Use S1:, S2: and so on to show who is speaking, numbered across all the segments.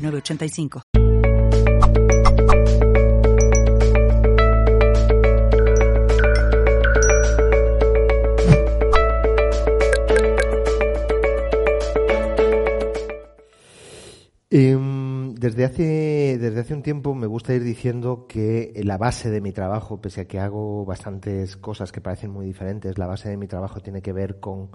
S1: 985.
S2: Em, desde hace, desde hace un tiempo me gusta ir diciendo que la base de mi trabajo, pese a que hago bastantes cosas que parecen muy diferentes, la base de mi trabajo tiene que ver con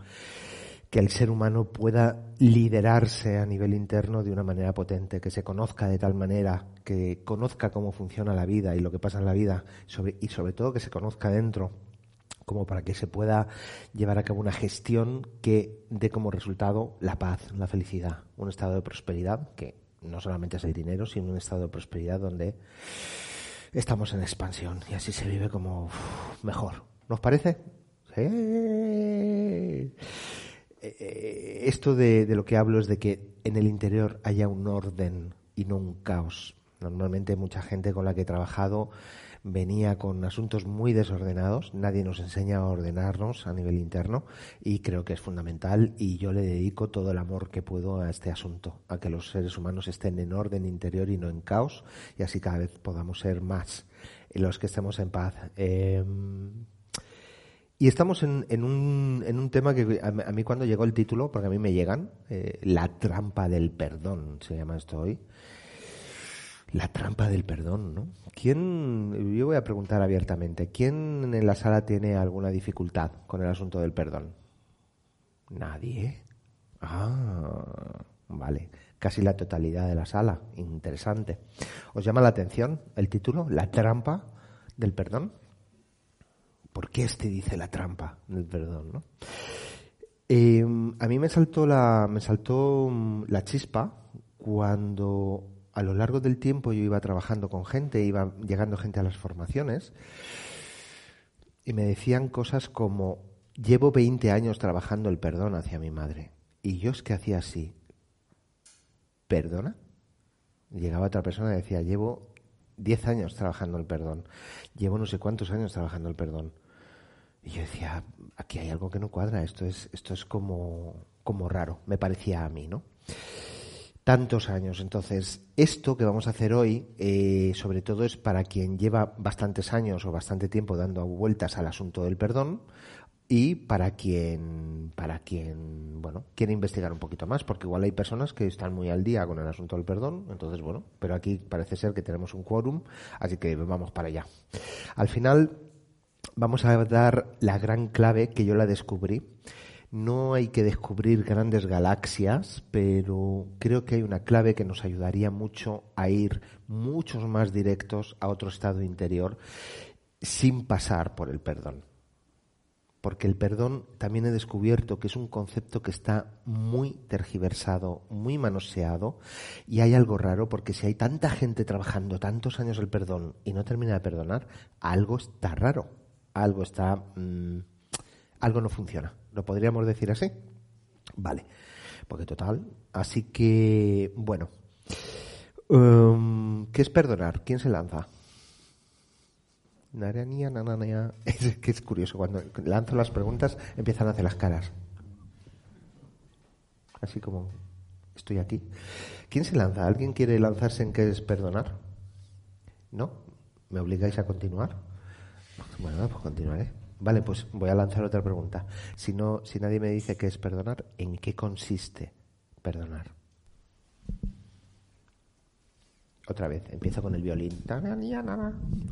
S2: que el ser humano pueda liderarse a nivel interno de una manera potente, que se conozca de tal manera, que conozca cómo funciona la vida y lo que pasa en la vida, y sobre todo que se conozca dentro, como para que se pueda llevar a cabo una gestión que dé como resultado la paz, la felicidad, un estado de prosperidad que no solamente es el dinero, sino un estado de prosperidad donde estamos en expansión y así se vive como mejor. ¿Nos parece? Eh, esto de, lo que hablo es de que en el interior haya un orden y no un caos. Normalmente mucha gente con la que he trabajado venía con asuntos muy desordenados, nadie nos enseña a ordenarnos a nivel interno y creo que es fundamental y yo le dedico todo el amor que puedo a este asunto, a que los seres humanos estén en orden interior y no en caos y así cada vez podamos ser más los que estemos en paz. Em, y estamos en, un tema que a, mí cuando llegó el título, porque a mí me llegan, eh, La trampa del perdón, se llama esto hoy. La trampa del perdón, ¿no? ¿Quién, yo voy a preguntar abiertamente, ¿quién en la sala tiene alguna dificultad con el asunto del perdón? Nadie. Ah, vale. Casi la totalidad de la sala. Interesante. ¿Os llama la atención el título? La trampa del perdón. ¿Por qué este dice la trampa del perdón? ¿no? Em, a mí me saltó la, me saltó mm, la chispa cuando a lo largo del tiempo yo iba trabajando con gente, iba llegando gente a las formaciones y me decían cosas como, llevo 20 años trabajando el perdón hacia mi madre. Y yo es que hacía así, ¿perdona? Llegaba otra persona y decía, llevo 10 años trabajando el perdón, llevo no sé cuántos años trabajando el perdón. Y yo decía, aquí hay algo que no cuadra, esto es, esto es como, como raro, me parecía a mí, ¿no? Tantos años. Entonces, esto que vamos a hacer hoy, eh, sobre todo es para quien lleva bastantes años o bastante tiempo dando vueltas al asunto del perdón y para quien, para quien, bueno, quiere investigar un poquito más, porque igual hay personas que están muy al día con el asunto del perdón, entonces, bueno, pero aquí parece ser que tenemos un quórum, así que vamos para allá. Al final, vamos a dar la gran clave que yo la descubrí. No hay que descubrir grandes galaxias, pero creo que hay una clave que nos ayudaría mucho a ir muchos más directos a otro estado interior sin pasar por el perdón. Porque el perdón también he descubierto que es un concepto que está muy tergiversado, muy manoseado, y hay algo raro porque si hay tanta gente trabajando tantos años el perdón y no termina de perdonar, algo está raro algo está, mm, algo no funciona. ¿Lo podríamos decir así? Vale, porque total. Así que, bueno, um, ¿qué es perdonar? ¿Quién se lanza? Es que es curioso, cuando lanzo las preguntas empiezan a hacer las caras. Así como estoy aquí. ¿Quién se lanza? ¿Alguien quiere lanzarse en qué es perdonar? ¿No? ¿Me obligáis a continuar? Bueno, pues continuaré. Vale, pues voy a lanzar otra pregunta. Si no, si nadie me dice qué es perdonar, ¿en qué consiste perdonar? Otra vez, empiezo con el violín.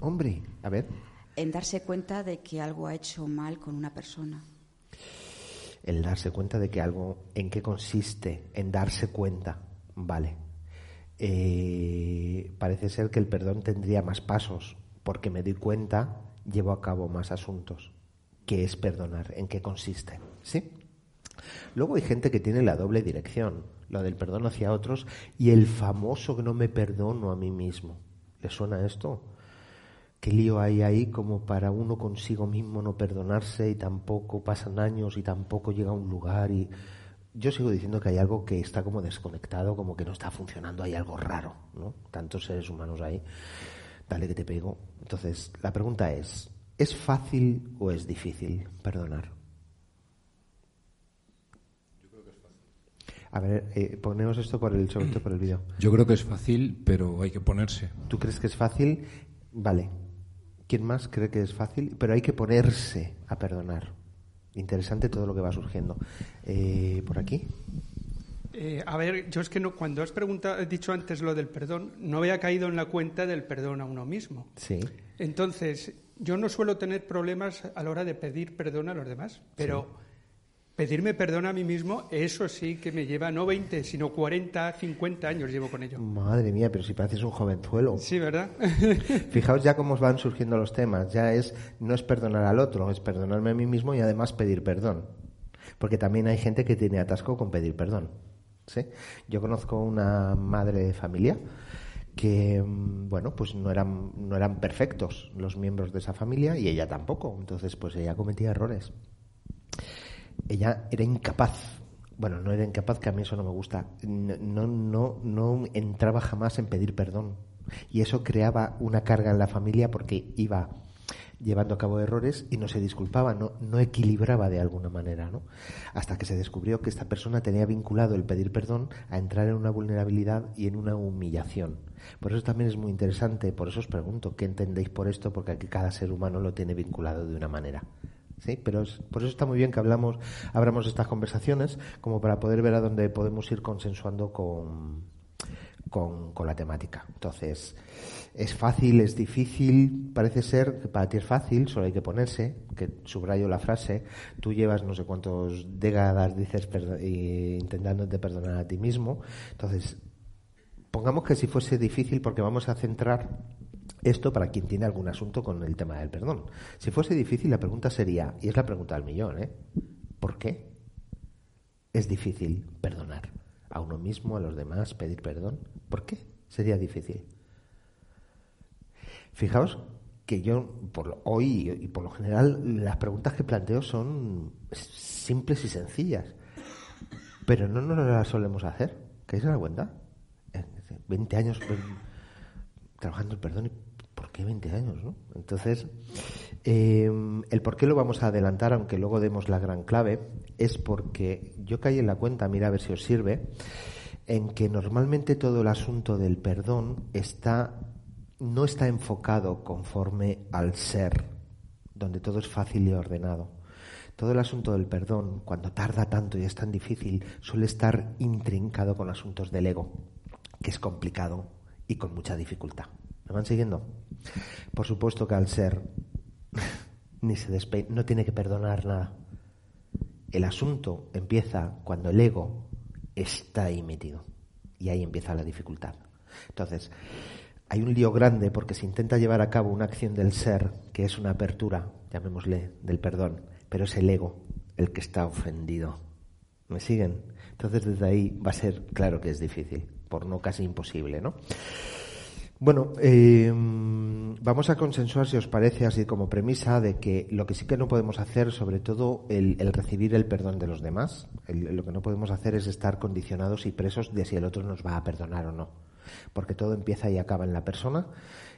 S2: Hombre, a ver.
S3: En darse cuenta de que algo ha hecho mal con una persona.
S2: El darse cuenta de que algo, ¿en qué consiste? En darse cuenta. Vale. Eh, parece ser que el perdón tendría más pasos, porque me doy cuenta llevo a cabo más asuntos. ¿Qué es perdonar? ¿En qué consiste? ¿Sí? Luego hay gente que tiene la doble dirección, la del perdón hacia otros y el famoso que no me perdono a mí mismo. ¿Le suena esto? ¿Qué lío hay ahí como para uno consigo mismo no perdonarse y tampoco pasan años y tampoco llega a un lugar y yo sigo diciendo que hay algo que está como desconectado, como que no está funcionando, hay algo raro, ¿no? Tantos seres humanos ahí. Dale que te pego. Entonces, la pregunta es, ¿es fácil o es difícil perdonar?
S4: Yo creo que es fácil.
S2: A ver, eh, ponemos esto por el, sobre por el vídeo.
S4: Yo creo que es fácil, pero hay que ponerse.
S2: ¿Tú crees que es fácil? Vale. ¿Quién más cree que es fácil? Pero hay que ponerse a perdonar. Interesante todo lo que va surgiendo. Eh, ¿Por aquí?
S5: Eh, a ver, yo es que no, cuando has preguntado, dicho antes lo del perdón, no había caído en la cuenta del perdón a uno mismo.
S2: Sí.
S5: Entonces, yo no suelo tener problemas a la hora de pedir perdón a los demás, pero pedirme perdón a mí mismo, eso sí que me lleva no 20, sino 40, 50 años llevo con ello.
S2: Madre mía, pero si pareces un jovenzuelo.
S5: Sí, ¿verdad?
S2: Fijaos ya cómo van surgiendo los temas. Ya es, no es perdonar al otro, es perdonarme a mí mismo y además pedir perdón. Porque también hay gente que tiene atasco con pedir perdón. ¿Sí? Yo conozco una madre de familia que, mm, bueno, pues no eran, no eran perfectos los miembros de esa familia y ella tampoco. Entonces, pues ella cometía errores. Ella era incapaz bueno, no era incapaz, que a mí eso no me gusta. No, no, no entraba jamás en pedir perdón. Y eso creaba una carga en la familia porque iba llevando a cabo errores y no se disculpaba, no, no equilibraba de alguna manera, ¿no? Hasta que se descubrió que esta persona tenía vinculado el pedir perdón a entrar en una vulnerabilidad y en una humillación. Por eso también es muy interesante, por eso os pregunto, ¿qué entendéis por esto? Porque aquí cada ser humano lo tiene vinculado de una manera. ¿Sí? Pero por eso está muy bien que hablamos, abramos estas conversaciones, como para poder ver a dónde podemos ir consensuando con, con, con la temática. Entonces, es fácil, es difícil, parece ser que para ti es fácil, solo hay que ponerse, que subrayo la frase, tú llevas no sé cuántos décadas, dices, intentándote perdonar a ti mismo. Entonces, pongamos que si fuese difícil, porque vamos a centrar esto para quien tiene algún asunto con el tema del perdón. Si fuese difícil, la pregunta sería, y es la pregunta del millón, ¿eh? ¿Por qué es difícil perdonar a uno mismo, a los demás, pedir perdón? ¿Por qué sería difícil? Fijaos que yo por hoy y por lo general las preguntas que planteo son simples y sencillas, pero no nos las solemos hacer. ¿Qué se da cuenta? 20 años trabajando el perdón y ¿por qué 20 años? No? Entonces, eh, el por qué lo vamos a adelantar, aunque luego demos la gran clave, es porque yo caí en la cuenta, mira a ver si os sirve, en que normalmente todo el asunto del perdón está no está enfocado conforme al ser, donde todo es fácil y ordenado. Todo el asunto del perdón, cuando tarda tanto y es tan difícil, suele estar intrincado con asuntos del ego, que es complicado y con mucha dificultad. ¿Me van siguiendo? Por supuesto que al ser ni se despe no tiene que perdonar nada. El asunto empieza cuando el ego está ahí metido. Y ahí empieza la dificultad. Entonces, hay un lío grande porque se intenta llevar a cabo una acción del ser, que es una apertura, llamémosle, del perdón, pero es el ego el que está ofendido. ¿Me siguen? Entonces desde ahí va a ser, claro que es difícil, por no casi imposible, ¿no? Bueno, eh, vamos a consensuar, si os parece, así como premisa, de que lo que sí que no podemos hacer, sobre todo el, recibir el perdón de los demás, lo que no podemos hacer es estar condicionados y presos de si el otro nos va a perdonar o no porque todo empieza y acaba en la persona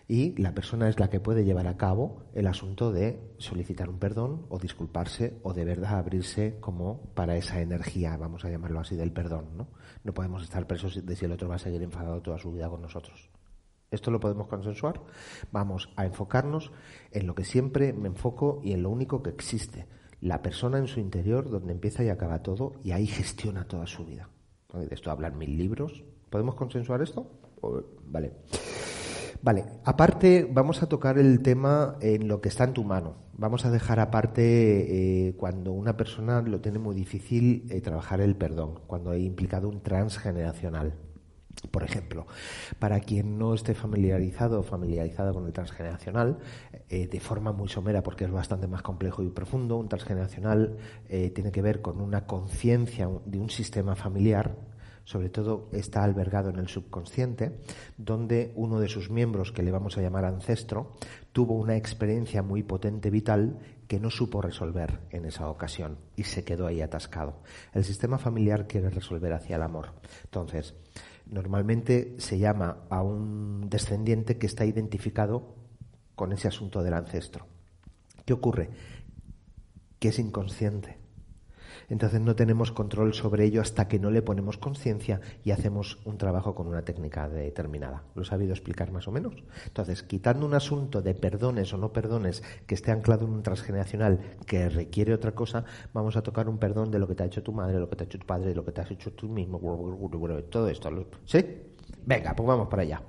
S2: y la persona es la que puede llevar a cabo el asunto de solicitar un perdón o disculparse o de verdad abrirse como para esa energía, vamos a llamarlo así, del perdón. No, no podemos estar presos de si el otro va a seguir enfadado toda su vida con nosotros. ¿Esto lo podemos consensuar? Vamos a enfocarnos en lo que siempre me enfoco y en lo único que existe. La persona en su interior, donde empieza y acaba todo, y ahí gestiona toda su vida. De esto hablan mil libros, ¿Podemos consensuar esto? Vale. Vale, aparte vamos a tocar el tema en lo que está en tu mano. Vamos a dejar aparte eh, cuando una persona lo tiene muy difícil eh, trabajar el perdón, cuando hay implicado un transgeneracional. Por ejemplo, para quien no esté familiarizado o familiarizada con el transgeneracional, eh, de forma muy somera, porque es bastante más complejo y profundo, un transgeneracional eh, tiene que ver con una conciencia de un sistema familiar sobre todo está albergado en el subconsciente, donde uno de sus miembros, que le vamos a llamar ancestro, tuvo una experiencia muy potente vital que no supo resolver en esa ocasión y se quedó ahí atascado. El sistema familiar quiere resolver hacia el amor. Entonces, normalmente se llama a un descendiente que está identificado con ese asunto del ancestro. ¿Qué ocurre? Que es inconsciente entonces no tenemos control sobre ello hasta que no le ponemos conciencia y hacemos un trabajo con una técnica determinada. ¿Lo he sabido explicar más o menos? Entonces, quitando un asunto de perdones o no perdones que esté anclado en un transgeneracional que requiere otra cosa, vamos a tocar un perdón de lo que te ha hecho tu madre, lo que te ha hecho tu padre, lo que te has hecho tú mismo, todo esto. ¿Sí? Venga, pues vamos para allá.